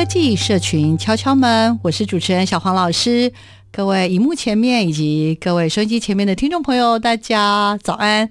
科技社群敲敲门，我是主持人小黄老师。各位荧幕前面以及各位收音机前面的听众朋友，大家早安。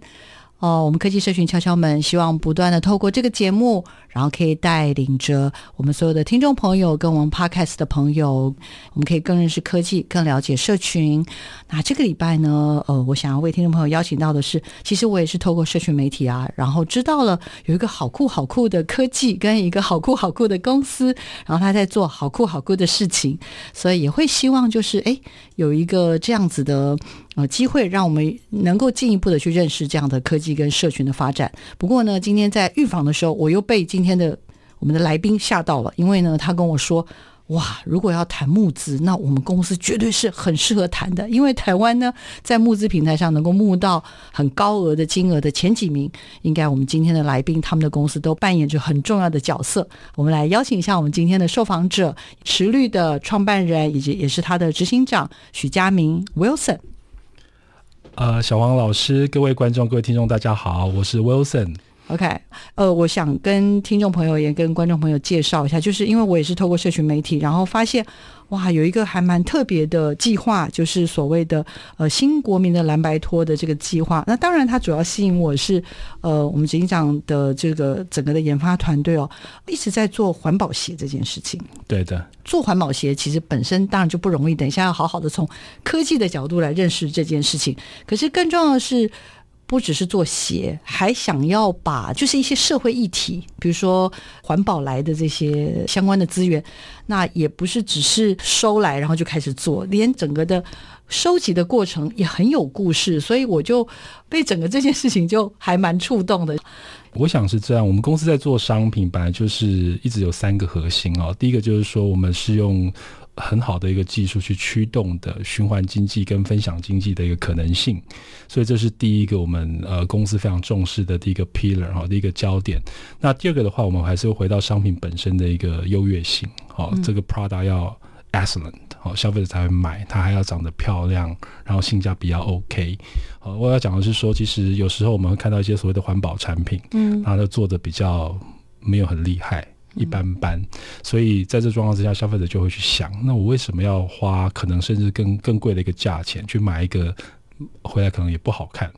哦，我们科技社群敲敲门，希望不断的透过这个节目，然后可以带领着我们所有的听众朋友跟我们 Podcast 的朋友，我们可以更认识科技，更了解社群。那这个礼拜呢，呃，我想要为听众朋友邀请到的是，其实我也是透过社群媒体啊，然后知道了有一个好酷好酷的科技跟一个好酷好酷的公司，然后他在做好酷好酷的事情，所以也会希望就是哎，有一个这样子的。呃，机会让我们能够进一步的去认识这样的科技跟社群的发展。不过呢，今天在预防的时候，我又被今今天的我们的来宾吓到了，因为呢，他跟我说：“哇，如果要谈募资，那我们公司绝对是很适合谈的，因为台湾呢，在募资平台上能够募到很高额的金额的前几名，应该我们今天的来宾他们的公司都扮演着很重要的角色。我们来邀请一下我们今天的受访者，驰绿的创办人以及也是他的执行长许佳明 Wilson。呃，小黄老师，各位观众、各位听众，大家好，我是 Wilson。OK，呃，我想跟听众朋友也跟观众朋友介绍一下，就是因为我也是透过社群媒体，然后发现。哇，有一个还蛮特别的计划，就是所谓的呃新国民的蓝白托的这个计划。那当然，它主要吸引我是呃我们执行长的这个整个的研发团队哦，一直在做环保鞋这件事情。对的，做环保鞋其实本身当然就不容易。等一下要好好的从科技的角度来认识这件事情。可是更重要的是。不只是做鞋，还想要把就是一些社会议题，比如说环保来的这些相关的资源，那也不是只是收来然后就开始做，连整个的收集的过程也很有故事，所以我就被整个这件事情就还蛮触动的。我想是这样，我们公司在做商品，本来就是一直有三个核心哦。第一个就是说，我们是用。很好的一个技术去驱动的循环经济跟分享经济的一个可能性，所以这是第一个我们呃公司非常重视的第一个 pillar 哈，第一个焦点。那第二个的话，我们还是回到商品本身的一个优越性，好，这个 product 要 excellent，好，消费者才会买，它还要长得漂亮，然后性价比要 OK。好，我要讲的是说，其实有时候我们会看到一些所谓的环保产品，嗯，它做的比较没有很厉害。一般般，所以在这状况之下，消费者就会去想：那我为什么要花可能甚至更更贵的一个价钱去买一个回来可能也不好看，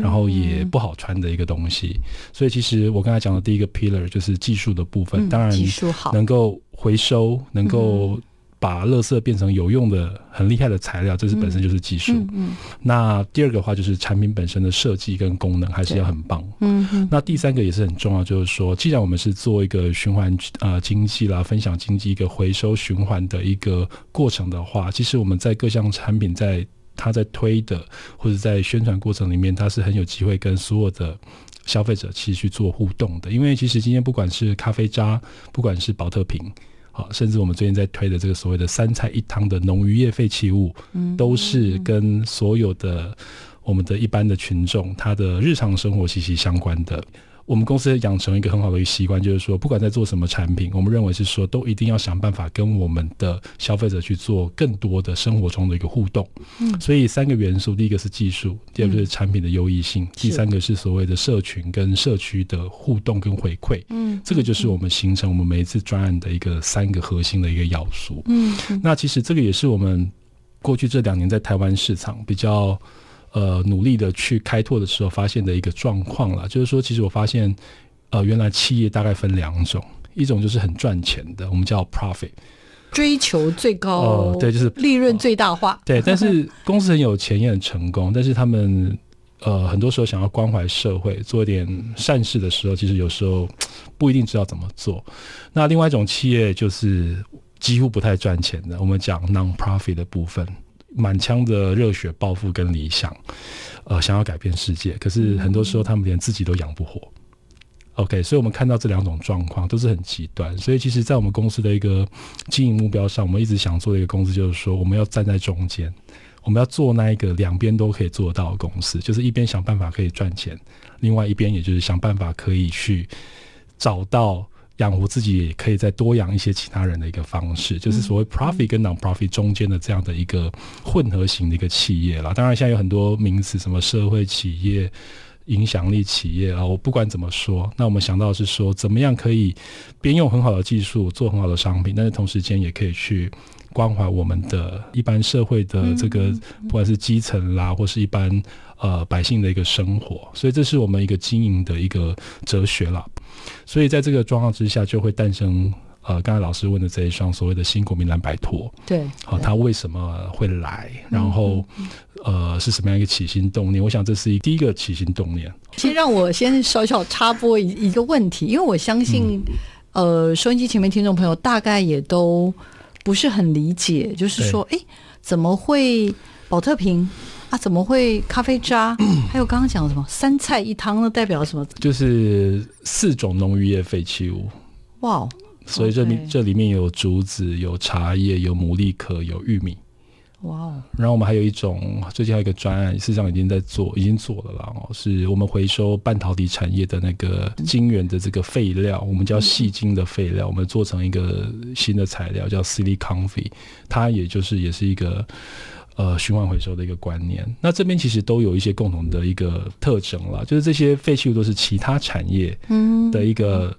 然后也不好穿的一个东西？所以其实我刚才讲的第一个 pillar 就是技术的部分，当然技术好能够回收，能够。把垃圾变成有用的、很厉害的材料，这是本身就是技术。嗯那第二个的话就是产品本身的设计跟功能还是要很棒。嗯嗯、那第三个也是很重要，就是说，既然我们是做一个循环呃经济啦、分享经济一个回收循环的一个过程的话，其实我们在各项产品在它在推的或者在宣传过程里面，它是很有机会跟所有的消费者其实去做互动的。因为其实今天不管是咖啡渣，不管是宝特瓶。好，甚至我们最近在推的这个所谓的三菜一汤的农渔业废弃物，嗯都是跟所有的我们的一般的群众他的日常生活息息相关的。我们公司养成一个很好的一个习惯，就是说，不管在做什么产品，我们认为是说，都一定要想办法跟我们的消费者去做更多的生活中的一个互动。嗯，所以三个元素，第一个是技术，第二个是产品的优异性，第三个是所谓的社群跟社区的互动跟回馈。嗯，这个就是我们形成我们每一次专案的一个三个核心的一个要素。嗯，那其实这个也是我们过去这两年在台湾市场比较。呃，努力的去开拓的时候，发现的一个状况啦，就是说，其实我发现，呃，原来企业大概分两种，一种就是很赚钱的，我们叫 profit，追求最高，哦，对，就是利润最大化。对，但是 公司很有钱也很成功，但是他们呃很多时候想要关怀社会，做一点善事的时候，其实有时候不一定知道怎么做。那另外一种企业就是几乎不太赚钱的，我们讲 non-profit 的部分。满腔的热血抱负跟理想，呃，想要改变世界，可是很多时候他们连自己都养不活。OK，所以我们看到这两种状况都是很极端。所以其实，在我们公司的一个经营目标上，我们一直想做的一个公司，就是说我们要站在中间，我们要做那一个两边都可以做到的公司，就是一边想办法可以赚钱，另外一边也就是想办法可以去找到。养活自己也可以再多养一些其他人的一个方式，就是所谓 profit 跟 non-profit 中间的这样的一个混合型的一个企业啦。当然，现在有很多名词，什么社会企业、影响力企业啊。我不管怎么说，那我们想到的是说，怎么样可以边用很好的技术做很好的商品，但是同时间也可以去关怀我们的一般社会的这个，不管是基层啦，或是一般呃百姓的一个生活。所以，这是我们一个经营的一个哲学啦。所以在这个状况之下，就会诞生呃，刚才老师问的这一双所谓的新国民蓝白拖。对，好、哦，他为什么会来？然后、嗯、呃，是什么样一个起心动念？我想这是一第一个起心动念。先让我先小小插播一一个问题，因为我相信、嗯、呃，收音机前面听众朋友大概也都不是很理解，就是说，哎，怎么会保特瓶？啊，怎么会咖啡渣？还有刚刚讲的什么三菜一汤呢？代表什么？就是四种农渔业废弃物。哇，wow, 所以这里.这里面有竹子、有茶叶、有牡蛎壳、有玉米。哇哦！然后我们还有一种，最近还有一个专案，事实上已经在做，已经做了啦。哦，是我们回收半导体产业的那个晶圆的这个废料，我们叫细晶的废料，我们做成一个新的材料叫 Silicon，它也就是也是一个。呃，循环回收的一个观念，那这边其实都有一些共同的一个特征啦，就是这些废弃物都是其他产业的一个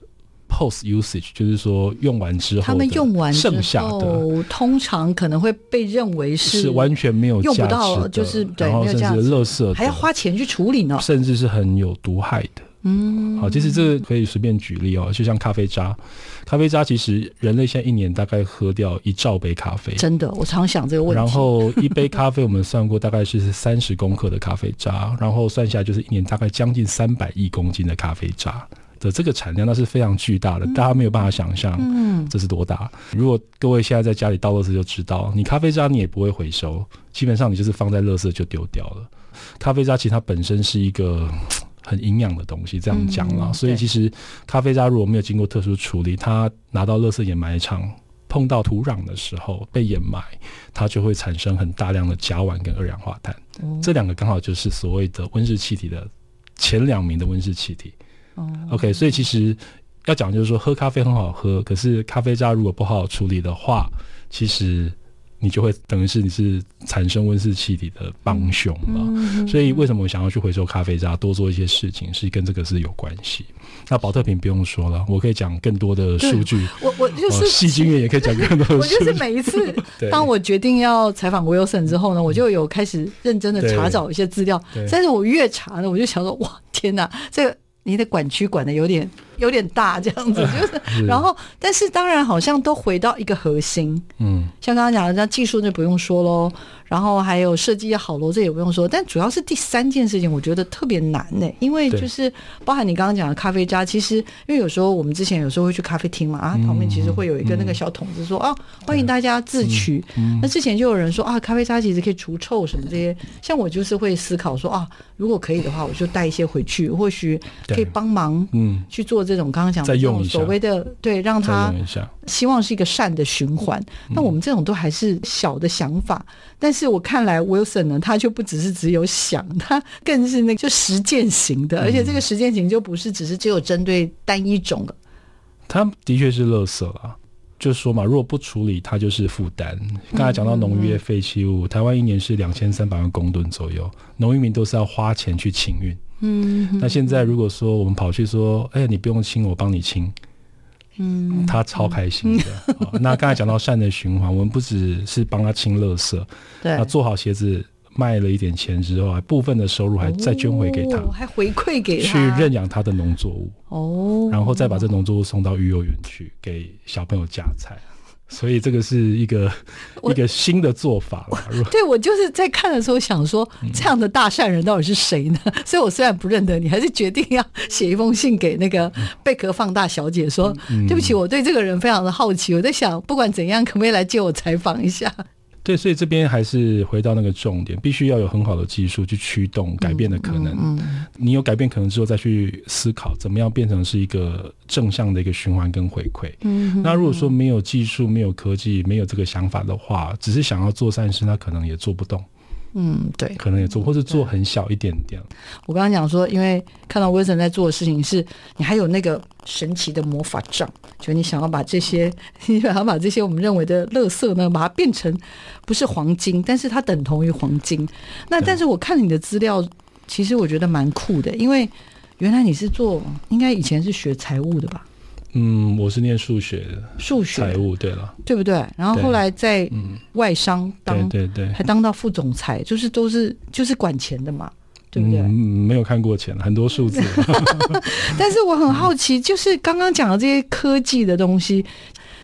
post usage，嗯，就是说用完之后，他们用完剩下的，通常可能会被认为是是完全没有用不到，就是对，然后甚至垃圾还要花钱去处理呢，甚至是很有毒害的。嗯，好，其实这个可以随便举例哦，就像咖啡渣，咖啡渣其实人类现在一年大概喝掉一兆杯咖啡，真的，我常想这个问题。然后一杯咖啡我们算过大概是三十公克的咖啡渣，然后算下来就是一年大概将近三百亿公斤的咖啡渣的这个产量，那是非常巨大的，大家没有办法想象，嗯，这是多大。如果各位现在在家里倒垃圾就知道，你咖啡渣你也不会回收，基本上你就是放在垃圾就丢掉了。咖啡渣其实它本身是一个。很营养的东西，这样讲了，嗯、所以其实咖啡渣如果没有经过特殊处理，它拿到垃圾掩埋场碰到土壤的时候被掩埋，它就会产生很大量的甲烷跟二氧化碳。哦、这两个刚好就是所谓的温室气体的前两名的温室气体。哦、OK，所以其实要讲就是说，喝咖啡很好喝，可是咖啡渣如果不好好处理的话，其实。你就会等于是你是产生温室气体的帮凶了，嗯、所以为什么我想要去回收咖啡渣，多做一些事情，是跟这个是有关系。那宝特瓶不用说了，我可以讲更多的数据。我我就是细经验也可以讲更多的数据。我就是每一次 当我决定要采访 Wilson 之后呢，我就有开始认真的查找一些资料。但是我越查呢，我就想说，哇，天哪，这个。你的管区管的有点有点大，这样子 就是，是然后，但是当然好像都回到一个核心，嗯，像刚刚讲的，那技术就不用说喽。然后还有设计也好啰，这也不用说。但主要是第三件事情，我觉得特别难呢，因为就是包含你刚刚讲的咖啡渣，其实因为有时候我们之前有时候会去咖啡厅嘛，啊，旁边其实会有一个那个小桶子说，啊，欢迎大家自取。嗯嗯、那之前就有人说啊，咖啡渣其实可以除臭什么这些。像我就是会思考说啊，如果可以的话，我就带一些回去，或许可以帮忙，嗯，去做这种刚刚讲的这种所谓的对，让他希望是一个善的循环。那我们这种都还是小的想法，但是。我看来，Wilson 呢，他就不只是只有想，他更是那个就实践型的，而且这个实践型就不是只是只有针对单一种的。他的确是垃圾了，就是说嘛，如果不处理，它就是负担。刚才讲到农渔业废弃物，嗯嗯嗯，台湾一年是两千三百万公吨左右，农渔民都是要花钱去清运。嗯，那现在如果说我们跑去说，哎，你不用清，我帮你清。嗯，他超开心的。嗯、那刚才讲到善的循环，我们不只是帮他清垃圾，对，那做好鞋子卖了一点钱之后，还部分的收入还再捐回给他，哦、还回馈给他去认养他的农作物哦，然后再把这农作物送到育幼园去给小朋友夹菜。所以这个是一个 一个新的做法了。对，我就是在看的时候想说，这样的大善人到底是谁呢？嗯、所以我虽然不认得你，还是决定要写一封信给那个贝壳放大小姐说，说对不起，我对这个人非常的好奇。我在想，不管怎样，可不可以来接我采访一下？对，所以这边还是回到那个重点，必须要有很好的技术去驱动改变的可能。嗯，嗯，嗯，你有改变可能之后，再去思考怎么样变成是一个正向的一个循环跟回馈。嗯，那如果说没有技术、没有科技、没有这个想法的话，只是想要做善事，那可能也做不动。嗯，对，可能也做，或是做很小一点点。我刚刚讲说，因为看到威森在做的事情是，你还有那个神奇的魔法杖，就你想要把这些，你想要把这些我们认为的垃圾呢，把它变成不是黄金，但是它等同于黄金。那但是我看你的资料，其实我觉得蛮酷的，因为原来你是做，应该以前是学财务的吧？嗯，我是念数学的，数学财务对了，对不对？然后后来在外商当，对对对，还当到副总裁，就是都是就是管钱的嘛，对不对？嗯，没有看过钱，很多数字。但是我很好奇，就是刚刚讲的这些科技的东西。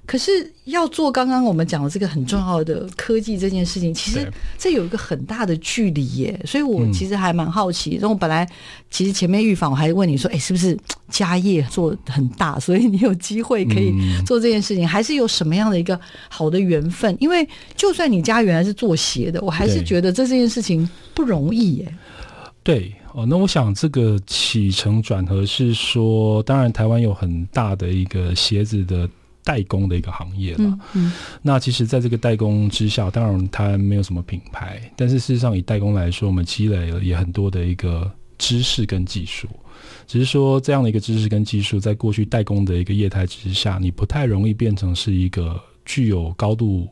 可是要做刚刚我们讲的这个很重要的科技这件事情，其实这有一个很大的距离耶，所以我其实还蛮好奇。然后我本来其实前面预防我还问你说，哎，是不是家业做很大，所以你有机会可以做这件事情，还是有什么样的一个好的缘分？因为就算你家原来是做鞋的，我还是觉得这这件事情不容易耶。对哦，那我想这个起承转合是说，当然台湾有很大的一个鞋子的。代工的一个行业了，嗯嗯，那其实，在这个代工之下，当然它没有什么品牌，但是事实上，以代工来说，我们积累了也很多的一个知识跟技术。只是说，这样的一个知识跟技术，在过去代工的一个业态之下，你不太容易变成是一个具有高度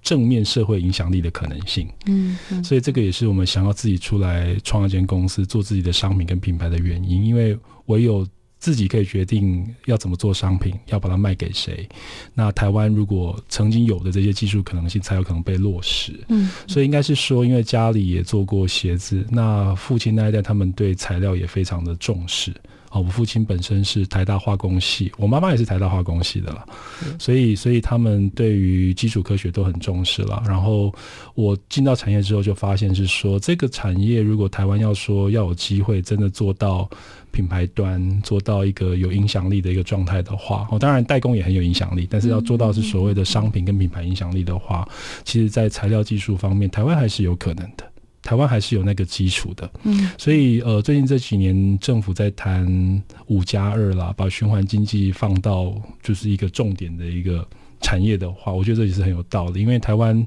正面社会影响力的可能性。嗯，嗯，所以这个也是我们想要自己出来创一间公司，做自己的商品跟品牌的原因，因为唯有。自己可以决定要怎么做商品，要把它卖给谁。那台湾如果曾经有的这些技术可能性，才有可能被落实。嗯，所以应该是说，因为家里也做过鞋子，那父亲那一代他们对材料也非常的重视。哦，我父亲本身是台大化工系，我妈妈也是台大化工系的了，所以所以他们对于基础科学都很重视了。然后我进到产业之后，就发现是说，这个产业如果台湾要说要有机会真的做到。品牌端做到一个有影响力的一个状态的话，哦，当然代工也很有影响力，但是要做到是所谓的商品跟品牌影响力的话，其实，在材料技术方面，台湾还是有可能的，台湾还是有那个基础的。嗯，所以呃，最近这几年政府在谈五加二啦，把循环经济放到就是一个重点的一个产业的话，我觉得这也是很有道理，因为台湾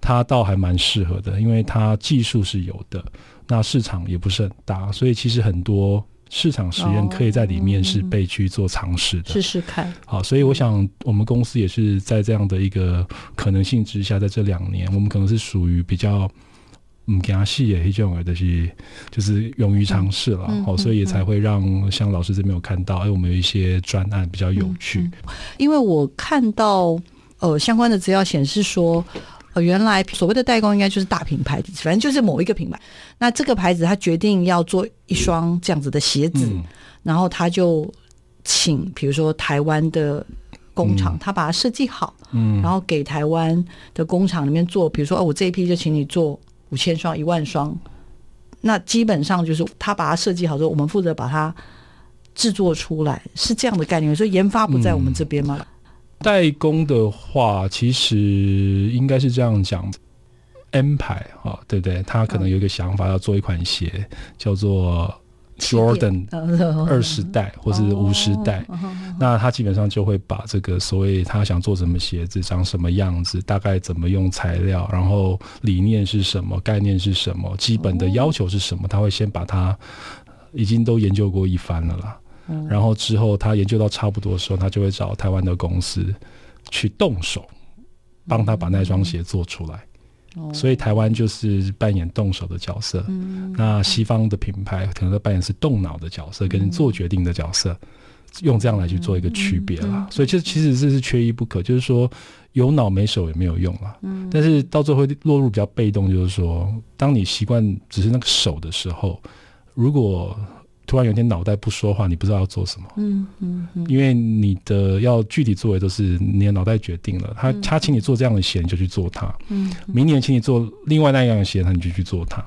它倒还蛮适合的，因为它技术是有的，那市场也不是很大，所以其实很多。市场实验可以在里面是被去做尝试的，试试看。好，所以我想我们公司也是在这样的一个可能性之下，在这两年，我们可能是属于比较嗯，给他细也这种的是，就是勇于尝试了。好，所以也才会让像老师这边有看到，哎，我们有一些专案比较有趣。因为我看到呃相关的资料显示说。呃，原来所谓的代工应该就是大品牌，反正就是某一个品牌。那这个牌子他决定要做一双这样子的鞋子，嗯、然后他就请，比如说台湾的工厂，嗯、他把它设计好，嗯，然后给台湾的工厂里面做，比如说哦，我这一批就请你做五千双、一万双。那基本上就是他把它设计好之后，我们负责把它制作出来，是这样的概念。所以研发不在我们这边吗？嗯代工的话，其实应该是这样讲安排啊，对不对？他可能有一个想法，要做一款鞋，叫做 Jordan 二十代或是五十代。那他基本上就会把这个所谓他想做什么鞋子，长什么样子，大概怎么用材料，然后理念是什么，概念是什么，基本的要求是什么，他会先把它已经都研究过一番了啦。然后之后，他研究到差不多的时候，他就会找台湾的公司去动手，帮他把那双鞋做出来。所以台湾就是扮演动手的角色。那西方的品牌可能在扮演是动脑的角色，跟做决定的角色。用这样来去做一个区别啦。所以这其实这是缺一不可，就是说有脑没手也没有用啦。嗯，但是到最后落入比较被动，就是说，当你习惯只是那个手的时候，如果突然有一天脑袋不说话，你不知道要做什么。嗯嗯，嗯，因为你的要具体作为都是你的脑袋决定了。他他请你做这样的鞋，你就去做它。嗯，明年请你做另外那样的鞋，那你就去做它。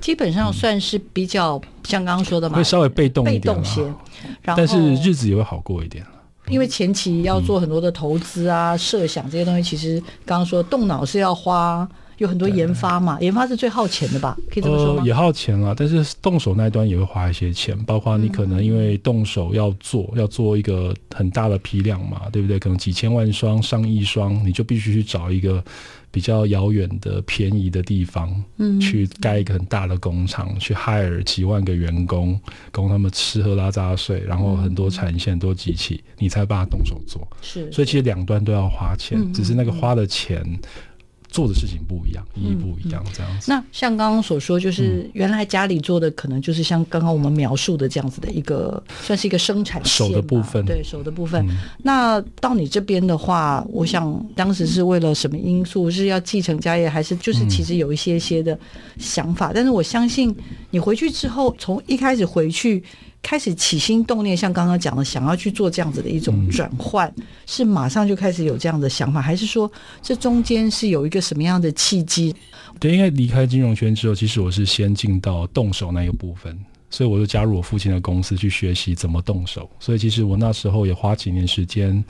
基本上算是比较像刚刚说的嘛，会稍微被动一点，被动些。但是日子也会好过一点。因为前期要做很多的投资啊、设想这些东西，其实刚刚说动脑是要花。有很多研发嘛，研发是最耗钱的吧？可以这么说吗？呃，也耗钱了，但是动手那一端也会花一些钱，包括你可能因为动手要做，嗯、要做一个很大的批量嘛，对不对？可能几千万双、上亿双，你就必须去找一个比较遥远的、便宜的地方，嗯，去盖一个很大的工厂，嗯、去 hire 几万个员工，供他们吃喝拉撒睡，然后很多产线、很多机器，你才把它动手做。是，所以其实两端都要花钱，嗯、只是那个花的钱。做的事情不一样，意义不一样，这样子。那像刚刚所说，就是原来家里做的，可能就是像刚刚我们描述的这样子的一个，算是一个生产线手的部分，对手的部分。那到你这边的话，我想当时是为了什么因素？是要继承家业，还是就是其实有一些些的想法？但是我相信你回去之后，从一开始回去。开始起心动念，像刚刚讲的，想要去做这样子的一种转换，嗯、是马上就开始有这样的想法，还是说这中间是有一个什么样的契机？对，因为离开金融圈之后，其实我是先进到动手那一部分，所以我就加入我父亲的公司去学习怎么动手。所以其实我那时候也花几年时间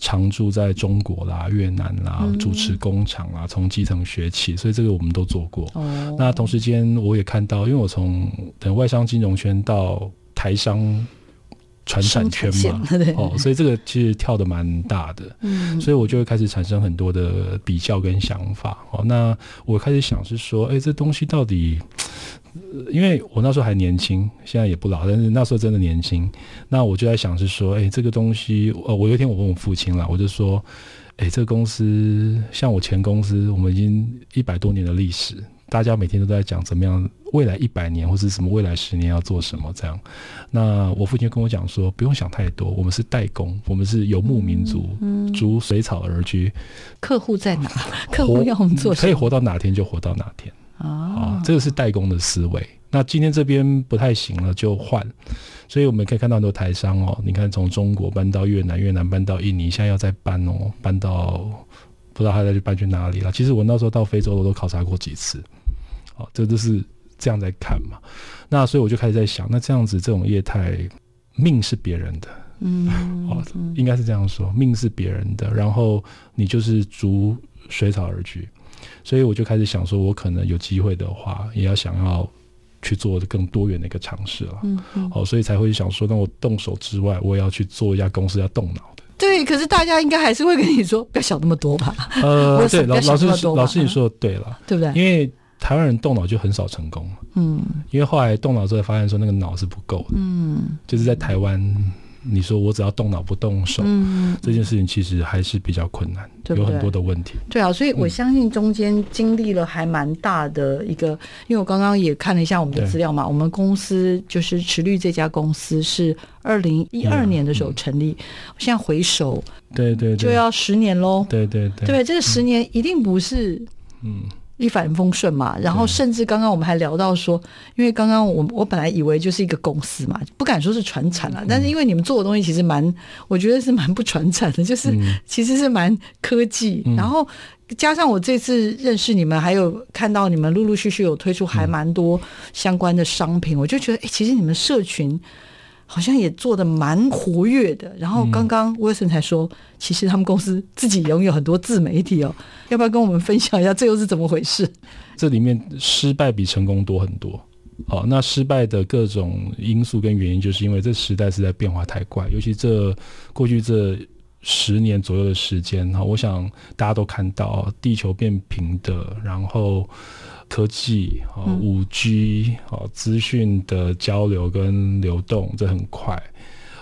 常驻在中国啦、越南啦，嗯、主持工厂啦，从基层学起。所以这个我们都做过。哦、那同时间我也看到，因为我从等外商金融圈到台商传产圈嘛，哦，所以这个其实跳的蛮大的，嗯，所以我就会开始产生很多的比较跟想法，哦，那我开始想是说，哎，这东西到底，因为我那时候还年轻，现在也不老，但是那时候真的年轻，那我就在想是说，哎，这个东西，呃，我有一天我问我父亲了，我就说，哎，这个公司像我前公司，我们已经一百多年的历史。大家每天都在讲怎么样，未来一百年或是什么未来十年要做什么这样。那我父亲跟我讲说，不用想太多，我们是代工，我们是游牧民族，嗯，逐水草而居。客户在哪？客户要我们做什么？可以活到哪天就活到哪天啊，啊！这个是代工的思维。那今天这边不太行了，就换。所以我们可以看到很多台商哦，你看从中国搬到越南，越南搬到印尼，现在要再搬哦，搬到。不知道他再去搬去哪里了。其实我那时候到非洲，我都考察过几次。哦，这都是这样在看嘛。那所以我就开始在想，那这样子这种业态，命是别人的，嗯，哦，应该是这样说，命是别人的，然后你就是逐水草而居。所以我就开始想说，我可能有机会的话，也要想要去做更多元的一个尝试了。嗯，嗯，哦，所以才会想说，那我动手之外，我也要去做一家公司，要动脑的。对，可是大家应该还是会跟你说，不要想那么多吧。呃，对，老老师老师你说的对了，对不对？因为台湾人动脑就很少成功。嗯，因为后来动脑之后发现说那个脑是不够的。嗯，就是在台湾。你说我只要动脑不动手，嗯，这件事情其实还是比较困难，对对？有很多的问题。对啊，所以我相信中间经历了还蛮大的一个，嗯、因为我刚刚也看了一下我们的资料嘛，我们公司就是池绿这家公司是二零一二年的时候成立，嗯、现在回首，对对，就要十年喽，对对对，对，这个十年一定不是，嗯。一帆风顺嘛，然后甚至刚刚我们还聊到说，因为刚刚我我本来以为就是一个公司嘛，不敢说是传产了，但是因为你们做的东西其实蛮，我觉得是蛮不传产的，就是其实是蛮科技，然后加上我这次认识你们，还有看到你们陆陆续续有推出还蛮多相关的商品，我就觉得，哎，其实你们社群。好像也做的蛮活跃的，然后刚刚 Wilson 才说，嗯、其实他们公司自己拥有很多自媒体哦，要不要跟我们分享一下这又是怎么回事？这里面失败比成功多很多。好，那失败的各种因素跟原因，就是因为这时代实在变化太快，尤其这过去这十年左右的时间哈，我想大家都看到地球变平的，然后。科技啊，五 G 啊，资讯的交流跟流动，这很快。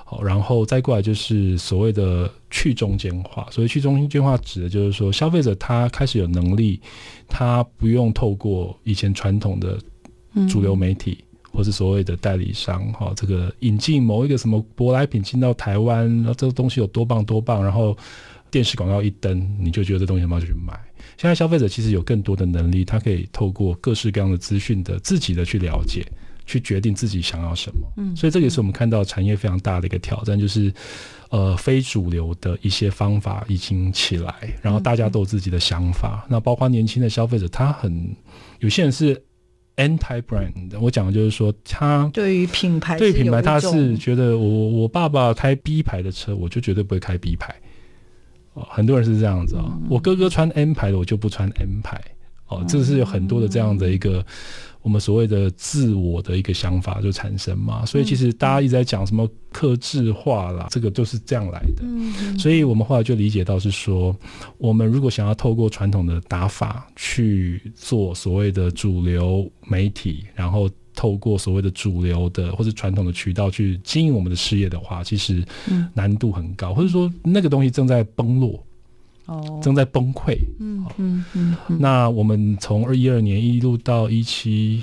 好，然后再过来就是所谓的去中间化。所谓去中间化，指的就是说，消费者他开始有能力，他不用透过以前传统的主流媒体或是所谓的代理商，哈，这个引进某一个什么舶来品进到台湾，然后这个东西有多棒多棒，然后电视广告一登，你就觉得这东西很棒就去买。现在消费者其实有更多的能力，他可以透过各式各样的资讯的自己的去了解，去决定自己想要什么。嗯，所以这个也是我们看到产业非常大的一个挑战，就是。呃，非主流的一些方法已经起来，然后大家都有自己的想法。嗯、那包括年轻的消费者，他很有些人是 anti brand。我讲的就是说，他对于品牌，对品牌他是觉得我我爸爸开 B 牌的车，我就绝对不会开 B 牌。哦，很多人是这样子啊、哦。嗯、我哥哥穿 M 牌的，我就不穿 M 牌。哦，这是有很多的这样的一个。我们所谓的自我的一个想法就产生嘛，所以其实大家一直在讲什么克制化啦，这个就是这样来的。所以我们后来就理解到是说，我们如果想要透过传统的打法去做所谓的主流媒体，然后透过所谓的主流的或者传统的渠道去经营我们的事业的话，其实难度很高，或者说那个东西正在崩落。哦，正在崩溃。嗯嗯嗯。那我们从二一二年一路到一七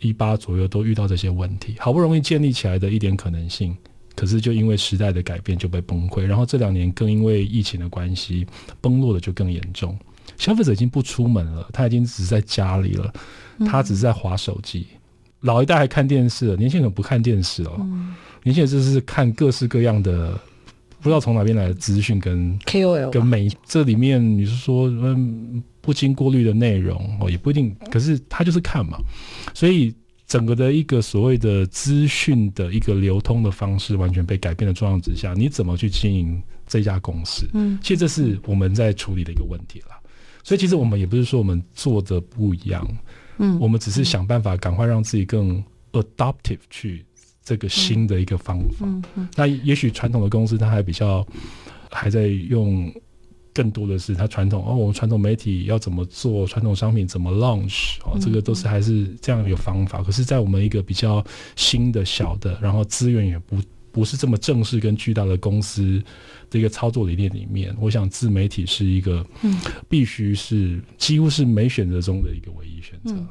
一八左右，都遇到这些问题，好不容易建立起来的一点可能性，可是就因为时代的改变就被崩溃。然后这两年更因为疫情的关系，崩落的就更严重。消费者已经不出门了，他已经只是在家里了，他只是在滑手机。老一代还看电视，年轻人不看电视哦。年轻人就是看各式各样的。不知道从哪边来的资讯跟 KOL 跟美，这里面你是说嗯不经过滤的内容哦，也不一定，可是他就是看嘛，所以整个的一个所谓的资讯的一个流通的方式完全被改变的状况之下，你怎么去经营这家公司？嗯，其实这是我们在处理的一个问题了。所以其实我们也不是说我们做的不一样，嗯，我们只是想办法赶快让自己更 adaptive 去。这个新的一个方法，嗯嗯嗯、那也许传统的公司它还比较还在用更多的是它传统哦，我们传统媒体要怎么做，传统商品怎么 launch 哦，这个都是还是这样一个方法。嗯、可是，在我们一个比较新的小的，然后资源也不不是这么正式跟巨大的公司的一个操作理念里面，我想自媒体是一个嗯必须是几乎是没选择中的一个唯一选择。嗯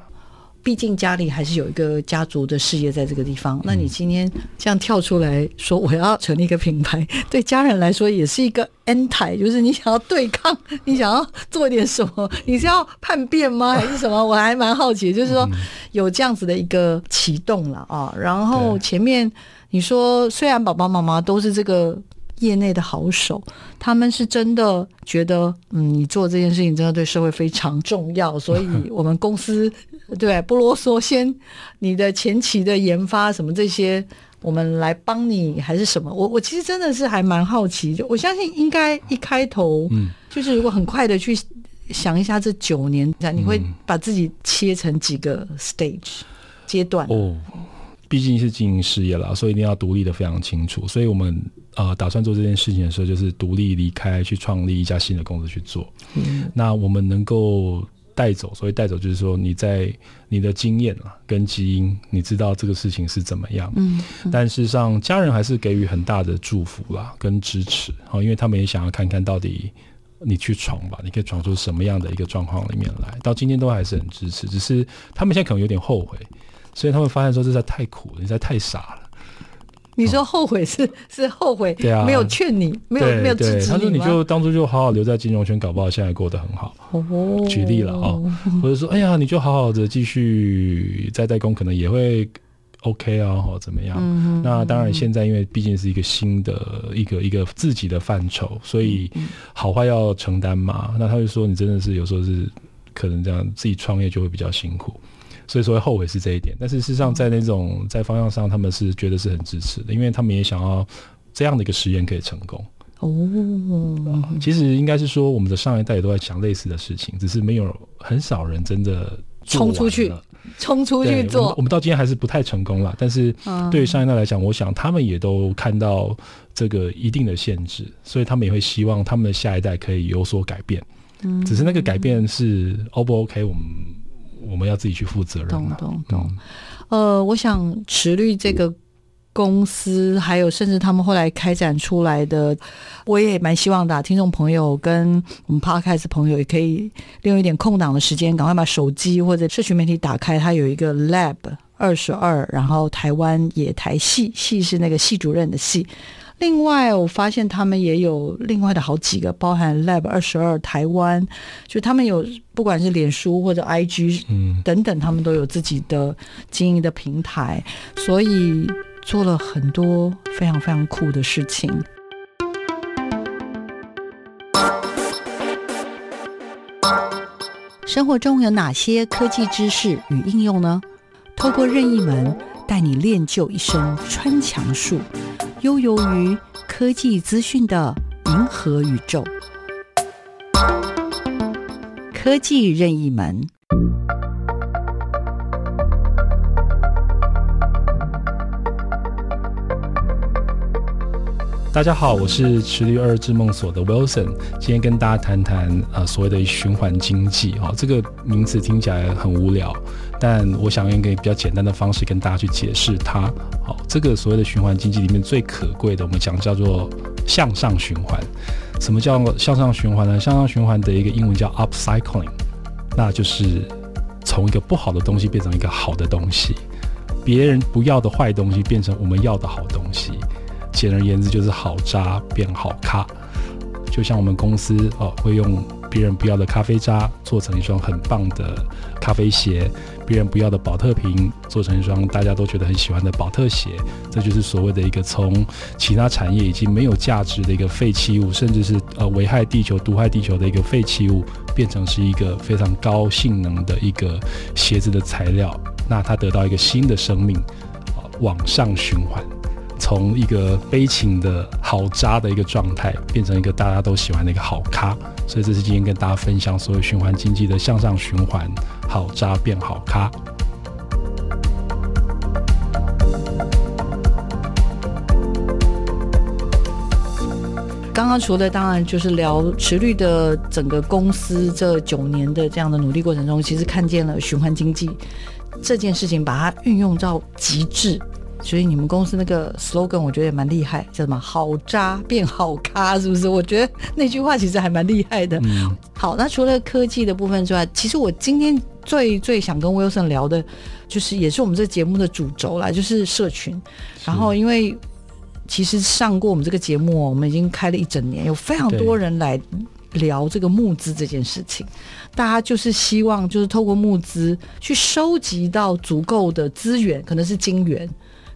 毕竟家里还是有一个家族的事业在这个地方。那你今天这样跳出来说我要成立一个品牌，对家人来说也是一个 anti，就是你想要对抗，你想要做点什么？你是要叛变吗？还是什么？我还蛮好奇，就是说有这样子的一个启动了啊。然后前面你说，虽然爸爸妈妈都是这个。业内的好手，他们是真的觉得，嗯，你做这件事情真的对社会非常重要，所以 我们公司对不啰嗦，先你的前期的研发什么这些，我们来帮你还是什么？我我其实真的是还蛮好奇，就我相信应该一开头，嗯，就是如果很快的去想一下这九年，你会把自己切成几个 stage 阶段哦。毕竟是经营事业啦，所以一定要独立的非常清楚。所以我们呃打算做这件事情的时候，就是独立离开，去创立一家新的公司去做。嗯，那我们能够带走，所以带走就是说你在你的经验啊跟基因，你知道这个事情是怎么样。嗯，嗯，但事实上家人还是给予很大的祝福啦跟支持。好，因为他们也想要看看到底你去闯吧，你可以闯出什么样的一个状况里面来。到今天都还是很支持，只是他们现在可能有点后悔。所以他们发现说，这实在太苦了，你实在太傻了。你说后悔 是、哦、是后悔，对啊，没有劝你，没有没有支持你。他说你就当初就好好留在金融圈，搞不好现在过得很好。哦，举例了啊、哦，或者说哎呀，你就好好的继续在代工，可能也会 OK 啊，或怎么样？嗯、那当然，现在因为毕竟是一个新的一个一个自己的范畴，所以好坏要承担嘛。那他就说，你真的是有时候是可能这样自己创业就会比较辛苦。所以说后悔是这一点，但是事实上在那种在方向上，他们是觉得是很支持的，因为他们也想要这样的一个实验可以成功。哦、嗯，其实应该是说我们的上一代也都在想类似的事情，只是没有很少人真的冲出去，冲出去做。我。我们到今天还是不太成功了，但是对于上一代来讲，我想他们也都看到这个一定的限制，所以他们也会希望他们的下一代可以有所改变。嗯，只是那个改变是 O 不 OK，我们。我们要自己去负责任。懂懂懂。呃，我想持绿这个公司，还有甚至他们后来开展出来的，我也蛮希望的。听众朋友跟我们 Podcast 朋友也可以利用一点空档的时间，赶快把手机或者社群媒体打开，它有一个 Lab。二十二，然后台湾野台系，系是那个系主任的系。另外，我发现他们也有另外的好几个，包含 Lab 二十二台湾，就他们有不管是脸书或者 IG 等等，他们都有自己的经营的平台，所以做了很多非常非常酷的事情。生活中有哪些科技知识与应用呢？透过任意门带你练就一身穿墙术，悠游于科技资讯的银河宇宙。科技任意门。大家好，我是池绿二智梦所的 Wilson，今天跟大家谈谈呃所谓的循环经济哈、这个名词听起来很无聊，但我想用一个比较简单的方式跟大家去解释它。好、这个所谓的循环经济里面最可贵的，我们讲叫做向上循环。什么叫向上循环呢？向上循环的一个英文叫 upcycling，那就是从一个不好的东西变成一个好的东西，别人不要的坏东西变成我们要的好东西。简而言之，就是好渣变好咖。就像我们公司哦，会用别人不要的咖啡渣做成一双很棒的咖啡鞋，别人不要的宝特瓶做成一双大家都觉得很喜欢的宝特鞋。这就是所谓的一个从其他产业已经没有价值的一个废弃物，甚至是呃危害地球、毒害地球的一个废弃物，变成是一个非常高性能的一个鞋子的材料。那它得到一个新的生命，呃，往上循环。从一个悲情的好渣的一个状态，变成一个大家都喜欢的一个好咖，所以这是今天跟大家分享所有循环经济的向上循环，好渣变好咖。刚刚除了当然就是聊池绿的整个公司这九年的这样的努力过程中，其实看见了循环经济这件事情，把它运用到极致。所以你们公司那个 slogan 我觉得也蛮厉害，叫什么“好渣变好咖”，是不是？我觉得那句话其实还蛮厉害的。嗯。好，那除了科技的部分之外，其实我今天最最想跟 Wilson 聊的，就是也是我们这节目的主轴啦，就是社群。然后，因为其实上过我们这个节目，我们已经开了一整年，有非常多人来聊这个募资这件事情。大家就是希望，就是透过募资去收集到足够的资源，可能是金源。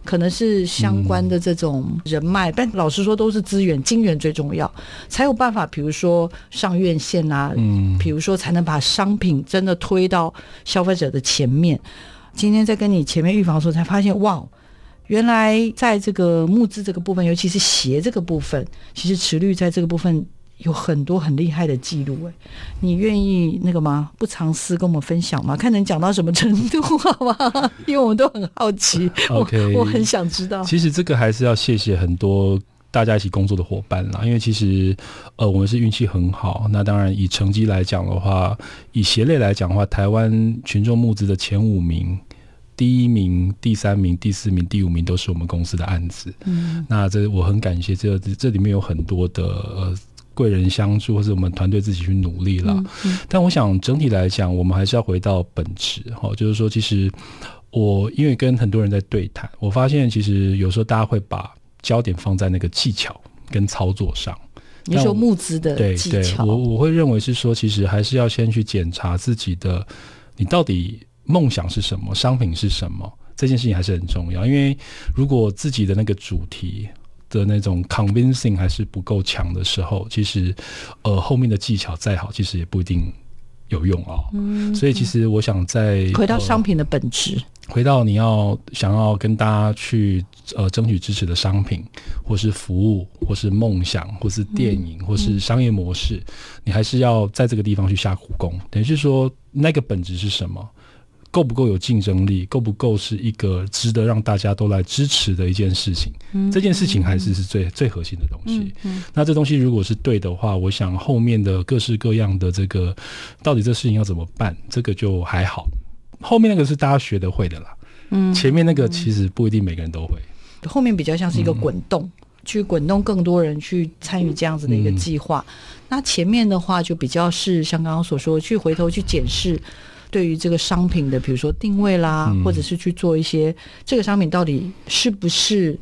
可能是相关的这种人脉，嗯、但老实说都是资源，金源最重要，才有办法，比如说上院线啊，嗯，比如说才能把商品真的推到消费者的前面。今天在跟你前面预防的时候，才发现哇，原来在这个募资这个部分，尤其是鞋这个部分，其实持率在这个部分。有很多很厉害的记录哎，你愿意那个吗？不藏私跟我们分享吗？看能讲到什么程度好吗？因为我们都很好奇，OK，我，我很想知道。其实这个还是要谢谢很多大家一起工作的伙伴啦，因为其实呃我们是运气很好。那当然以成绩来讲的话，以鞋类来讲的话，台湾群众募资的前五名，第一名、第三名、第四名、第五名都是我们公司的案子。嗯，那这我很感谢，这这里面有很多的呃。贵人相助，或者我们团队自己去努力了。嗯嗯、但我想整体来讲，我们还是要回到本质。哈，就是说，其实我因为跟很多人在对谈，我发现其实有时候大家会把焦点放在那个技巧跟操作上。你说募资的技巧，对对，我我会认为是说，其实还是要先去检查自己的，你到底梦想是什么，商品是什么，这件事情还是很重要。因为如果自己的那个主题，的那种 convincing 还是不够强的时候，其实，呃，后面的技巧再好，其实也不一定有用啊、哦。嗯，所以其实我想再回到商品的本质、呃，回到你要想要跟大家去呃争取支持的商品，或是服务，或是梦想，或是电影，或是商业模式，嗯、你还是要在这个地方去下苦功。等于是说，那个本质是什么？够不够有竞争力？够不够是一个值得让大家都来支持的一件事情？嗯、这件事情还是是最、嗯、最核心的东西。嗯嗯、那这东西如果是对的话，我想后面的各式各样的这个，到底这事情要怎么办？这个就还好。后面那个是大家学得会的啦。嗯，前面那个其实不一定每个人都会。后面比较像是一个滚动，嗯、去滚动更多人去参与这样子的一个计划。嗯、那前面的话就比较是像刚刚所说，去回头去检视。对于这个商品的，比如说定位啦，嗯、或者是去做一些这个商品到底是不是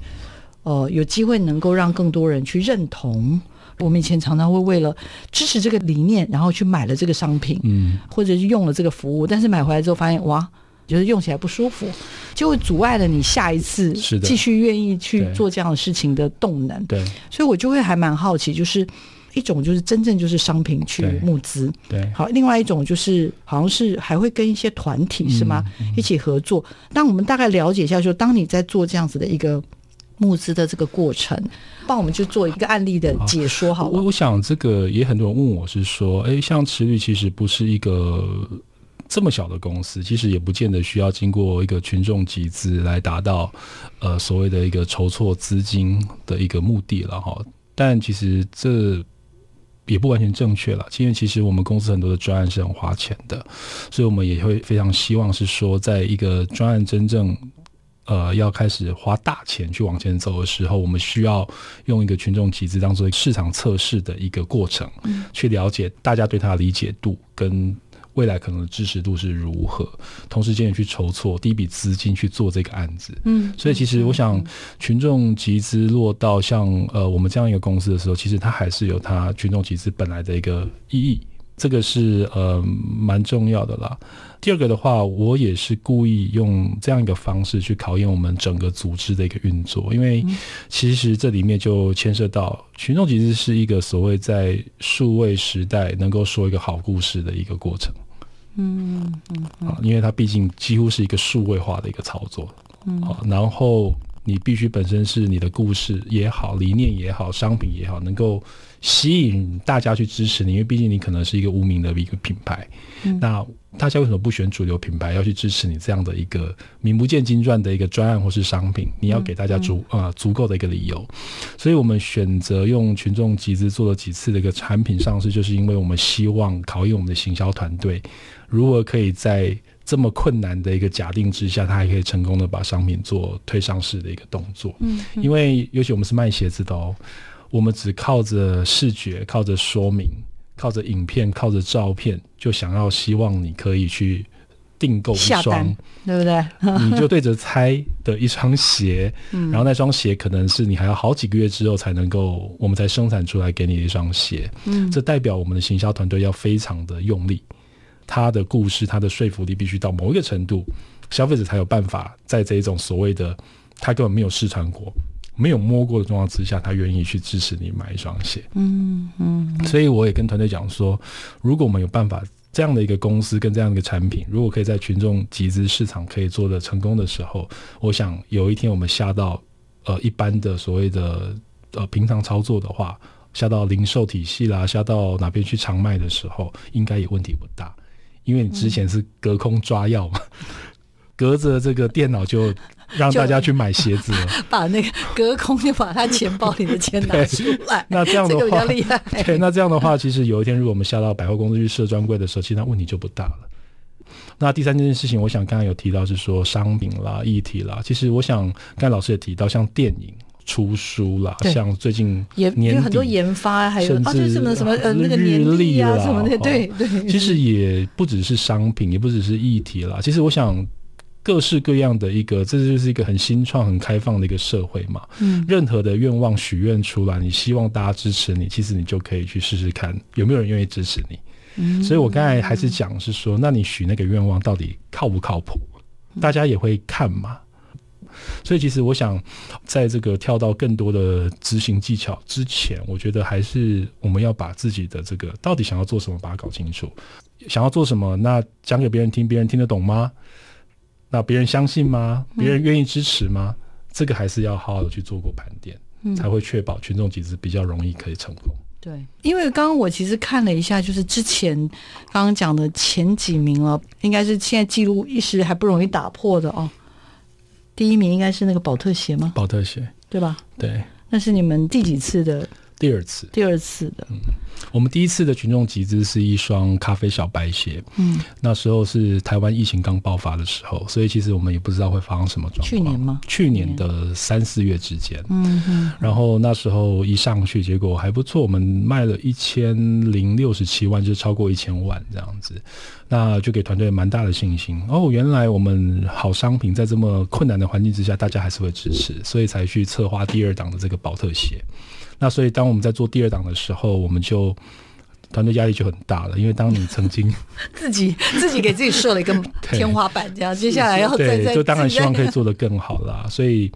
呃有机会能够让更多人去认同。我们以前常常会为了支持这个理念，然后去买了这个商品，嗯，或者是用了这个服务，但是买回来之后发现哇。就是用起来不舒服，就会阻碍了你下一次继续愿意去做这样的事情的动能。对，所以我就会还蛮好奇，就是一种就是真正就是商品去募资，对，好，另外一种就是好像是还会跟一些团体是吗、嗯嗯、一起合作。当我们大概了解一下，说当你在做这样子的一个募资的这个过程，帮我们去做一个案例的解说好。好，我我想这个也很多人问我是说，哎，像池旅其实不是一个。这么小的公司，其实也不见得需要经过一个群众集资来达到，呃，所谓的一个筹措资金的一个目的了哈。但其实这也不完全正确了，因为其实我们公司很多的专案是很花钱的，所以我们也会非常希望是说，在一个专案真正呃要开始花大钱去往前走的时候，我们需要用一个群众集资当做市场测试的一个过程，去了解大家对它的理解度跟。未来可能的支持度是如何？同时间也去筹措第一笔资金去做这个案子。嗯，所以其实我想，群众集资落到像呃我们这样一个公司的时候，其实它还是有它群众集资本来的一个意义。这个是呃蛮重要的啦。第二个的话，我也是故意用这样一个方式去考验我们整个组织的一个运作，因为其实这里面就牵涉到群众集资是一个所谓在数位时代能够说一个好故事的一个过程。嗯嗯啊，因为它毕竟几乎是一个数位化的一个操作。嗯啊，然后你必须本身是你的故事也好，理念也好，商品也好，能够。吸引大家去支持你，因为毕竟你可能是一个无名的一个品牌。嗯、那大家为什么不选主流品牌，要去支持你这样的一个名不见经传的一个专案或是商品？你要给大家足啊、嗯呃、足够的一个理由。所以我们选择用群众集资做了几次的一个产品上市，就是因为我们希望考验我们的行销团队，如何可以在这么困难的一个假定之下，他还可以成功的把商品做推上市的一个动作。嗯，嗯因为尤其我们是卖鞋子的哦。我们只靠着视觉、靠着说明、靠着影片、靠着照片，就想要希望你可以去订购一双，对不对？你就对着猜的一双鞋，然后那双鞋可能是你还要好几个月之后才能够，我们才生产出来给你的一双鞋。嗯，这代表我们的行销团队要非常的用力，他的故事、他的说服力必须到某一个程度，消费者才有办法在这一种所谓的他根本没有试穿过。没有摸过的状况之下，他愿意去支持你买一双鞋。嗯嗯，所以我也跟团队讲说，如果我们有办法这样的一个公司跟这样的一个产品，如果可以在群众集资市场可以做得成功的时候，我想有一天我们下到呃一般的所谓的呃平常操作的话，下到零售体系啦，下到哪边去常卖的时候，应该也问题不大，因为你之前是隔空抓药嘛，隔着这个电脑就。让大家去买鞋子，把那个隔空就把他钱包里的钱拿出来。那这样的话，这个比较厉害。对，那这样的话，其实有一天如果我们下到百货公司去设专柜的时候，其实那问题就不大了。那第三件事情，我想刚才有提到是说商品啦、议题啦。其实我想刚才老师也提到，像电影出书啦，像最近也有很多研发，还有甚至什么什么呃那个年历啊什么的。对对，其实也不只是商品，也不只是议题啦。其实我想。各式各样的一个，这就是一个很新创、很开放的一个社会嘛。嗯，任何的愿望许愿出来，你希望大家支持你，其实你就可以去试试看有没有人愿意支持你。嗯，所以我刚才还是讲是说，那你许那个愿望到底靠不靠谱？大家也会看嘛。所以其实我想，在这个跳到更多的执行技巧之前，我觉得还是我们要把自己的这个到底想要做什么，把它搞清楚。想要做什么？那讲给别人听，别人听得懂吗？那别人相信吗？别人愿意支持吗？嗯、这个还是要好好的去做过盘点，嗯、才会确保群众集资比较容易可以成功。对，因为刚刚我其实看了一下，就是之前刚刚讲的前几名了，应该是现在记录一时还不容易打破的哦。第一名应该是那个宝特鞋吗？宝特鞋，对吧？对，那是你们第几次的？第二次，第二次的。嗯，我们第一次的群众集资是一双咖啡小白鞋。嗯，那时候是台湾疫情刚爆发的时候，所以其实我们也不知道会发生什么状况。去年吗？去年的三四月之间。嗯嗯。然后那时候一上去，结果还不错，我们卖了一千零六十七万，就是超过一千万这样子。那就给团队蛮大的信心。哦，原来我们好商品在这么困难的环境之下，大家还是会支持，所以才去策划第二档的这个宝特鞋。那所以，当我们在做第二档的时候，我们就团队压力就很大了，因为当你曾经 自己自己给自己设了一个天花板，这样接下来要再再就当然希望可以做得更好啦。所以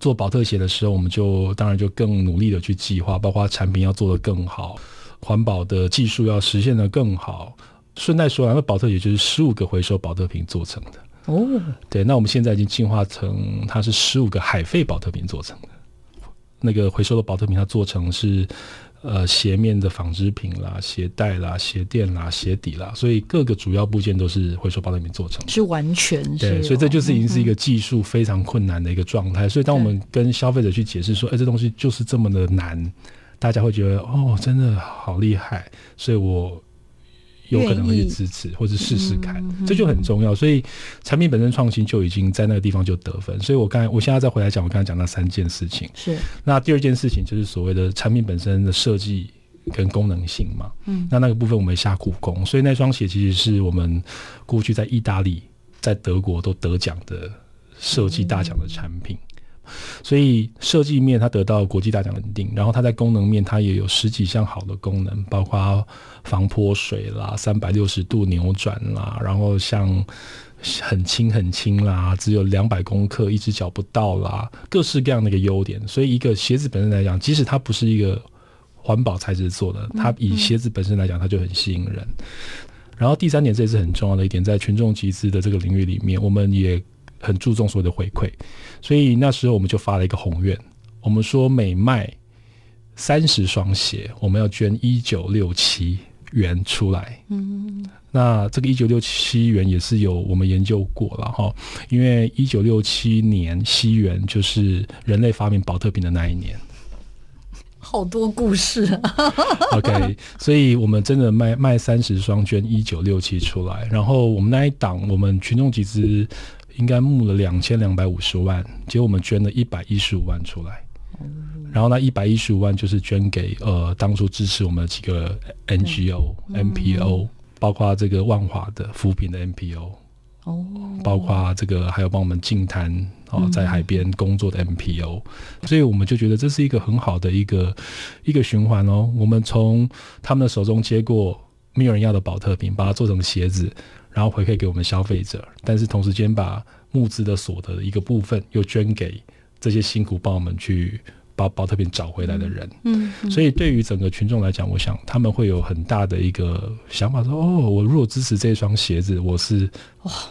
做保特鞋的时候，我们就当然就更努力的去计划，包括产品要做得更好，环保的技术要实现的更好。顺带说，那保特鞋就是十五个回收保特瓶做成的哦。对，那我们现在已经进化成它是十五个海废保特瓶做成的。那个回收的保特瓶，它做成是呃鞋面的纺织品啦、鞋带啦、鞋垫啦、鞋底啦，所以各个主要部件都是回收保特瓶做成的，是完全是对，所以这就是已经是一个技术非常困难的一个状态。所以当我们跟消费者去解释说，哎，这东西就是这么的难，大家会觉得哦，真的好厉害，所以我。有可能会去支持或者试试看，这就很重要。所以产品本身创新就已经在那个地方就得分。所以我刚才，我现在再回来讲，我刚才讲那三件事情。是。那第二件事情就是所谓的产品本身的设计跟功能性嘛。嗯。那那个部分我们下苦功，所以那双鞋其实是我们过去在意大利、在德国都得奖的设计大奖的产品。所以设计面它得到国际大奖认定，然后它在功能面它也有十几项好的功能，包括防泼水啦、三百六十度扭转啦，然后像很轻很轻啦，只有两百公克，一只脚不到啦，各式各样的一个优点。所以一个鞋子本身来讲，即使它不是一个环保材质做的，它以鞋子本身来讲，它就很吸引人。然后第三点，这也是很重要的一点，在群众集资的这个领域里面，我们也。很注重所有的回馈，所以那时候我们就发了一个宏愿，我们说每卖三十双鞋，我们要捐一九六七元出来。嗯，那这个一九六七元也是有我们研究过了哈，因为一九六七年西元就是人类发明保特瓶的那一年。好多故事啊！OK，所以我们真的卖卖三十双，捐一九六七出来，然后我们那一档，我们群众集资。应该募了两千两百五十万，结果我们捐了一百一十五万出来，然后那一百一十五万就是捐给呃当初支持我们的几个 NGO、NPO，包括这个万华的扶贫的 NPO，哦，包括这个还有帮我们净滩哦在海边工作的 NPO，所以我们就觉得这是一个很好的一个一个循环哦。我们从他们的手中接过没有人要的保特瓶，把它做成鞋子。然后回馈给我们消费者，但是同时间把募资的所得的一个部分又捐给这些辛苦帮我们去把包特瓶找回来的人。嗯，嗯，所以对于整个群众来讲，我想他们会有很大的一个想法说，说哦，我如果支持这双鞋子，我是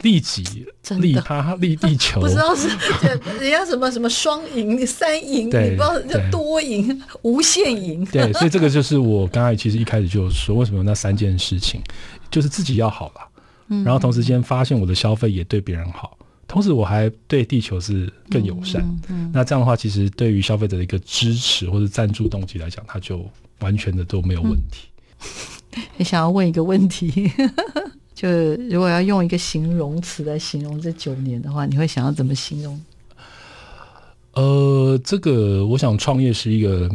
利己利他 利地球。不知道是人家什么什么双赢三赢，对，你不知道叫多赢无限赢。对，所以这个就是我刚才其实一开始就说，为什么那三件事情，就是自己要好了。然后同时间发现我的消费也对别人好，同时我还对地球是更友善。嗯那这样的话，其实对于消费者的一个支持或者赞助动机来讲，它就完全的都没有问题。你、嗯、想要问一个问题，就如果要用一个形容词来形容这九年的话，你会想要怎么形容？呃，这个我想创业是一个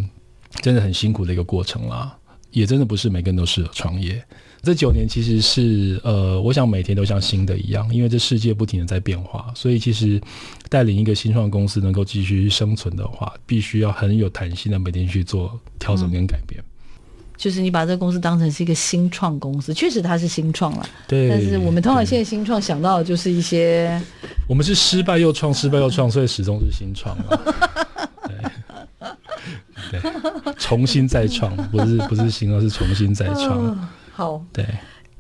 真的很辛苦的一个过程啦，也真的不是每个人都适合创业。这九年其实是呃，我想每天都像新的一样，因为这世界不停的在变化，所以其实带领一个新创公司能够继续生存的话，必须要很有弹性的每天去做调整跟改变。嗯，就是你把这个公司当成是一个新创公司，确实它是新创了。对。但是我们通常现在新创想到的就是一些，我们是失败又创，失败又创，所以始终是新创对。对，重新再创，不是不是新，而是重新再创。好，对，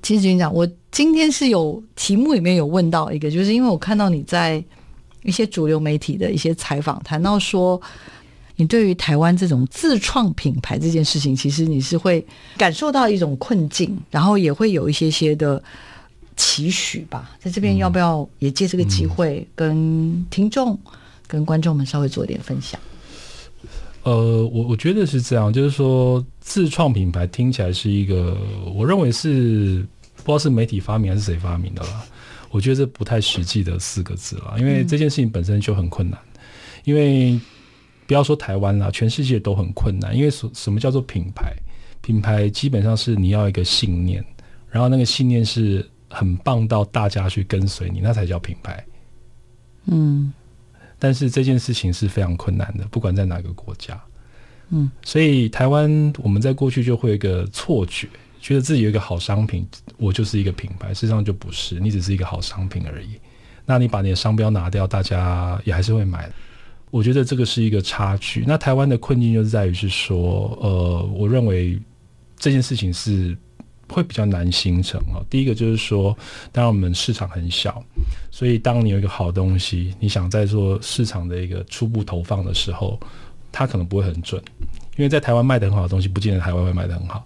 其实局长，我今天是有题目里面有问到一个，就是因为我看到你在一些主流媒体的一些采访，谈到说，你对于台湾这种自创品牌这件事情，其实你是会感受到一种困境，然后也会有一些些的期许吧。在这边要不要也借这个机会跟听众、跟观众们稍微做一点分享？呃，我我觉得是这样，就是说自创品牌听起来是一个，我认为是不知道是媒体发明还是谁发明的了。我觉得这不太实际的四个字了，因为这件事情本身就很困难。因为不要说台湾啦，全世界都很困难。因为什什么叫做品牌？品牌基本上是你要一个信念，然后那个信念是很棒到大家去跟随你，那才叫品牌。嗯。但是这件事情是非常困难的，不管在哪个国家，嗯，所以台湾我们在过去就会有一个错觉，觉得自己有一个好商品，我就是一个品牌，事实上就不是，你只是一个好商品而已。那你把你的商标拿掉，大家也还是会买。我觉得这个是一个差距。那台湾的困境就是在于是说，呃，我认为这件事情是。会比较难形成哦。第一个就是说，当然我们市场很小，所以当你有一个好东西，你想在做市场的一个初步投放的时候，它可能不会很准，因为在台湾卖的很好的东西，不见得台湾会卖的很好。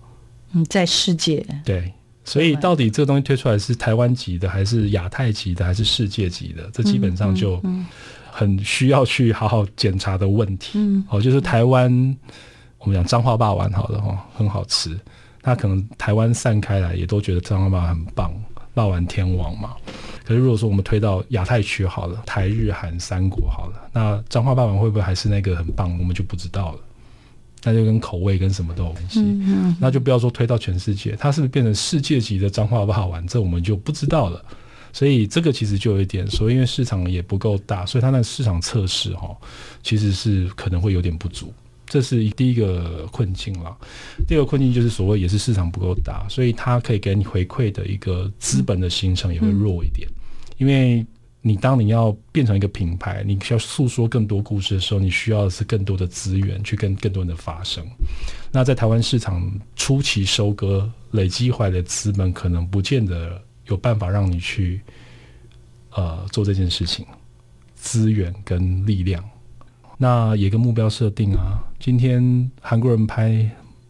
嗯，在世界对，所以到底这个东西推出来是台湾级的，还是亚太级的，还是世界级的？这基本上就很需要去好好检查的问题。嗯，哦，就是台湾，我们讲彰化霸王好了哈，很好吃。他可能台湾散开来也都觉得张爸爸很棒，闹完天王嘛。可是如果说我们推到亚太区好了，台日韩三国好了，那彰化霸王会不会还是那个很棒？我们就不知道了。那就跟口味跟什么都有关系。嗯嗯。那就不要说推到全世界，它是不是变成世界级的彰化霸王？这我们就不知道了。所以这个其实就有一点说，因为市场也不够大，所以它那个市场测试哈，其实是可能会有点不足。这是第一个困境了，第二个困境就是所谓也是市场不够大，所以它可以给你回馈的一个资本的形成也会弱一点，因为你当你要变成一个品牌，你需要诉说更多故事的时候，你需要的是更多的资源去跟更多人的发声。那在台湾市场初期收割累积回来的资本，可能不见得有办法让你去呃做这件事情，资源跟力量。那也跟目标设定啊。今天韩国人拍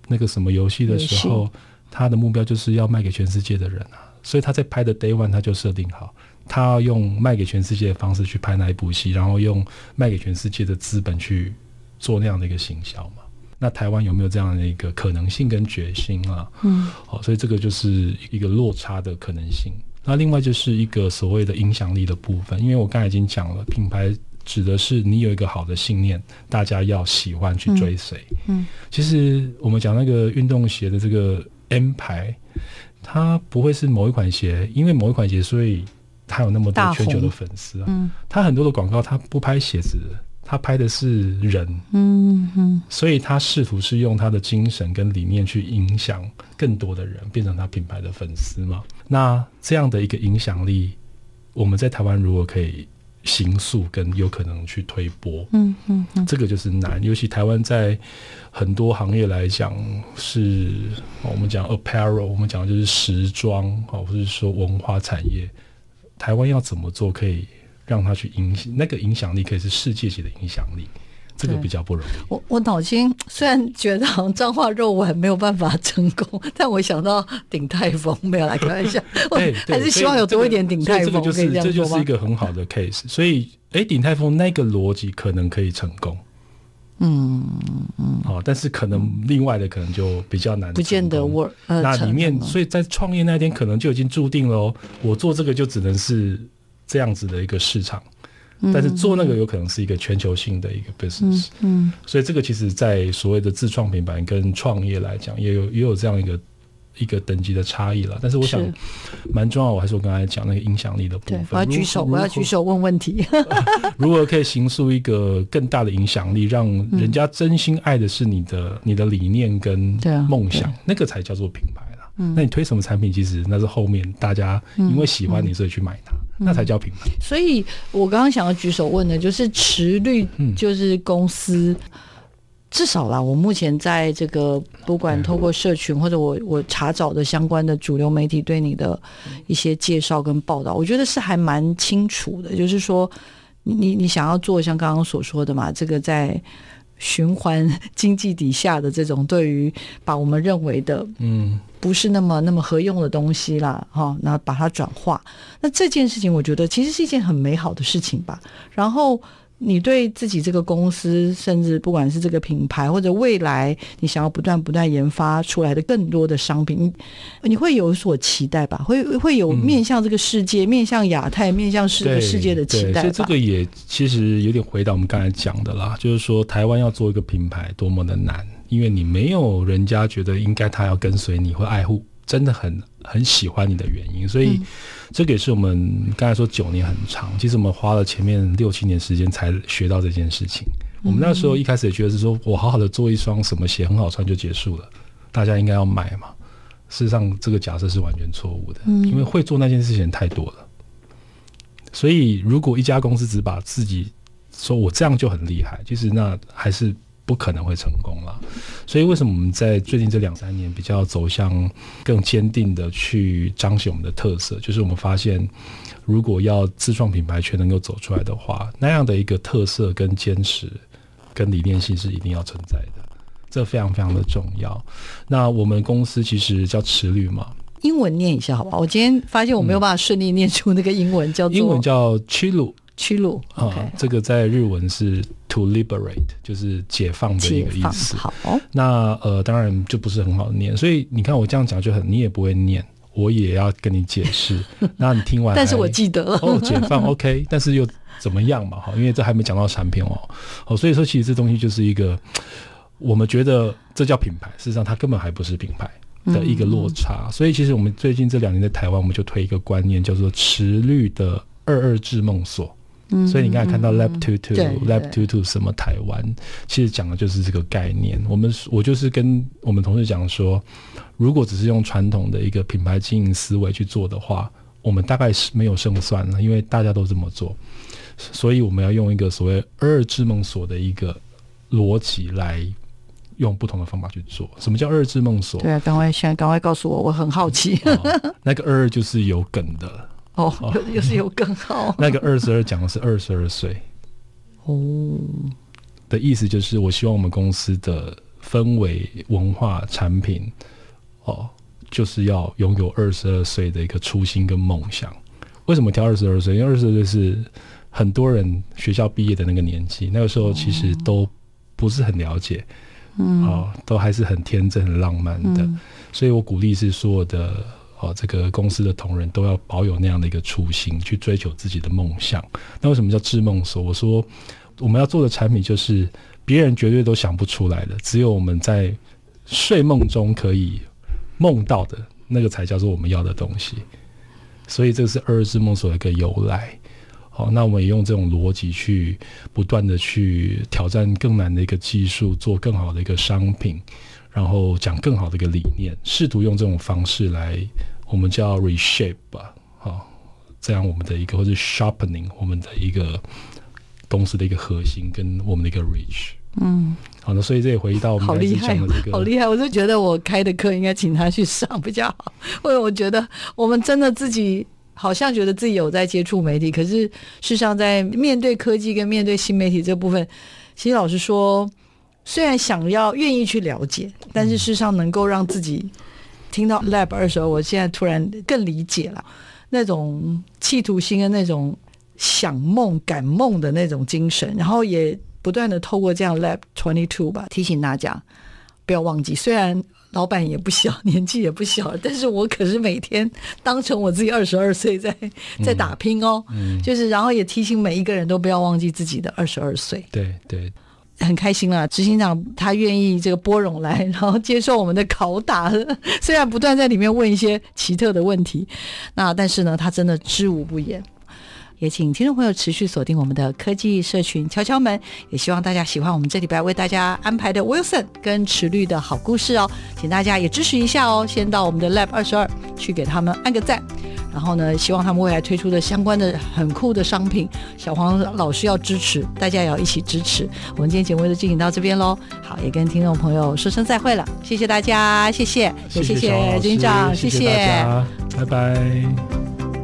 那个什么游戏的时候，他的目标就是要卖给全世界的人啊。所以他在拍的 Day One 他就设定好，他要用卖给全世界的方式去拍那一部戏，然后用卖给全世界的资本去做那样的一个行销嘛。那台湾有没有这样的一个可能性跟决心啊？嗯，好，所以这个就是一个落差的可能性。那另外就是一个所谓的影响力的部分，因为我刚才已经讲了品牌。指的是你有一个好的信念，大家要喜欢去追随。嗯，嗯，其实我们讲那个运动鞋的这个 M 牌，它不会是某一款鞋，因为某一款鞋，所以它有那么多全球的粉丝啊。嗯，它很多的广告，它不拍鞋子，它拍的是人。嗯嗯，所以它试图是用它的精神跟理念去影响更多的人，变成它品牌的粉丝嘛。那这样的一个影响力，我们在台湾如果可以。形塑跟有可能去推波，嗯嗯嗯，这个就是难。尤其台湾在很多行业来讲是，我们讲 apparel，我们讲的就是时装，哦，或者说文化产业，台湾要怎么做可以让它去影响那个影响力，可以是世界级的影响力。这个比较不容易。我我脑筋虽然觉得好像彰化肉丸没有办法成功，但我想到鼎泰丰，没有来开玩笑，我，还是希望有多一点鼎泰丰。这个就是这就是一个很好的 case。所以，哎，鼎泰丰那个逻辑可能可以成功。嗯嗯。好，但是可能另外的可能就比较难，不见得我。那里面，所以在创业那天可能就已经注定了哦，我做这个就只能是这样子的一个市场。但是做那个有可能是一个全球性的一个 business，嗯，嗯，所以这个其实，在所谓的自创品牌跟创业来讲，也有也有这样一个一个等级的差异了。但是我想，蛮重要，我还是我刚才讲那个影响力的部分。我要举手，我要举手问问题。如何可以形塑一个更大的影响力，让人家真心爱的是你的你的理念跟梦想，那个才叫做品牌啦。嗯，那你推什么产品，其实那是后面大家因为喜欢你，所以去买它。那才叫品牌。嗯，所以我刚刚想要举手问的，就是持率，就是公司，嗯、至少啦，我目前在这个不管透过社群或者我我查找的相关的主流媒体对你的一些介绍跟报道，我觉得是还蛮清楚的。就是说，你你想要做像刚刚所说的嘛，这个在。循环 经济底下的这种对于把我们认为的嗯不是那么那么合用的东西啦哈，那把它转化，那这件事情我觉得其实是一件很美好的事情吧。然后你对自己这个公司，甚至不管是这个品牌或者未来，你想要不断不断研发出来的更多的商品，你你会有所期待吧？会会有面向这个世界、嗯、面向亚太、面向世世界的期待？所以这个也其实有点回到我们刚才讲的啦，就是说台湾要做一个品牌多么的难，因为你没有人家觉得应该他要跟随你会爱护，真的很很喜欢你的原因，所以。嗯这个也是我们刚才说九年很长，其实我们花了前面六七年时间才学到这件事情。我们那时候一开始也觉得是说我好好的做一双什么鞋很好穿就结束了，大家应该要买嘛。事实上，这个假设是完全错误的，因为会做那件事情太多了。所以，如果一家公司只把自己说我这样就很厉害，其实那还是。不可能会成功了，所以为什么我们在最近这两三年比较走向更坚定的去彰显我们的特色？就是我们发现，如果要自创品牌却能够走出来的话，那样的一个特色跟坚持跟理念性是一定要存在的，这非常非常的重要。那我们公司其实叫驰绿嘛，英文念一下好不好？我今天发现我没有办法顺利念出那个英文，叫做英文叫취 루。 驱路啊、嗯，这个在日文是 to liberate，就是解放的一个意思。好，那呃，当然就不是很好念，所以你看我这样讲就很，你也不会念，我也要跟你解释。那你听完，但是我记得了哦，解放 OK，但是又怎么样嘛？哈，因为这还没讲到产品哦。哦，所以说其实这东西就是一个我们觉得这叫品牌，事实上它根本还不是品牌的一个落差。嗯、所以其实我们最近这两年在台湾，我们就推一个观念，叫做池绿的二二制梦所。所以你刚才看到 Lab Two Two Lab Two Two 什么台湾，其实讲的就是这个概念。我们我就是跟我们同事讲说，如果只是用传统的一个品牌经营思维去做的话，我们大概是没有胜算了，因为大家都这么做。所以我们要用一个所谓二二制梦所的一个逻辑来用不同的方法去做。什么叫二二制梦所？对啊，赶快现在赶快告诉我，我很好奇。哦、那个二就是有梗的。哦，又又是有更好。那个二十二讲的是二十二岁，哦，的意思就是我希望我们公司的氛围、文化、产品，哦，就是要拥有二十二岁的一个初心跟梦想。为什么挑二十二岁？因为二十二岁是很多人学校毕业的那个年纪，那个时候其实都不是很了解，嗯，哦，都还是很天真、很浪漫的。嗯，所以我鼓励是所有的。哦，这个公司的同仁都要保有那样的一个初心，去追求自己的梦想。那为什么叫智梦所？我说我们要做的产品就是别人绝对都想不出来的，只有我们在睡梦中可以梦到的那个才叫做我们要的东西。所以这是二智梦所的一个由来。好，那我们也用这种逻辑去不断的去挑战更难的一个技术，做更好的一个商品。然后讲更好的一个理念，试图用这种方式来，我们叫 reshape 吧，好，这样我们的一个或者 sharpening 我们的一个公司的一个核心跟我们的一个 reach，嗯，好的，所以这也回到我们开始讲的这个，好厉害，我就觉得我开的课应该请他去上比较好，因为我觉得我们真的自己好像觉得自己有在接触媒体，可是事实上在面对科技跟面对新媒体这部分，其实老实说。虽然想要愿意去了解，但是事实上能够让自己听到 Lab 二十二，我现在突然更理解了那种企图心跟那种想梦、赶梦的那种精神，然后也不断的透过这样 Lab Twenty Two 吧，提醒大家不要忘记。虽然老板也不小，年纪也不小，但是我可是每天当成我自己二十二岁在在打拼哦，嗯嗯、就是然后也提醒每一个人都不要忘记自己的二十二岁。对对。很开心了，执行长他愿意这个拨冗来，然后接受我们的拷打。虽然不断在里面问一些奇特的问题，那但是呢，他真的知无不言。也请听众朋友持续锁定我们的科技社群敲敲门，也希望大家喜欢我们这礼拜为大家安排的 Wilson 跟池绿的好故事哦，请大家也支持一下哦，先到我们的 Lab 二十二去给他们按个赞。然后呢，希望他们未来推出的相关的很酷的商品，小黄老师要支持，大家也要一起支持。我们今天节目就进行到这边喽，好，也跟听众朋友说声再会了，谢谢大家，谢谢，也谢谢军长，谢谢，谢谢大家，拜拜。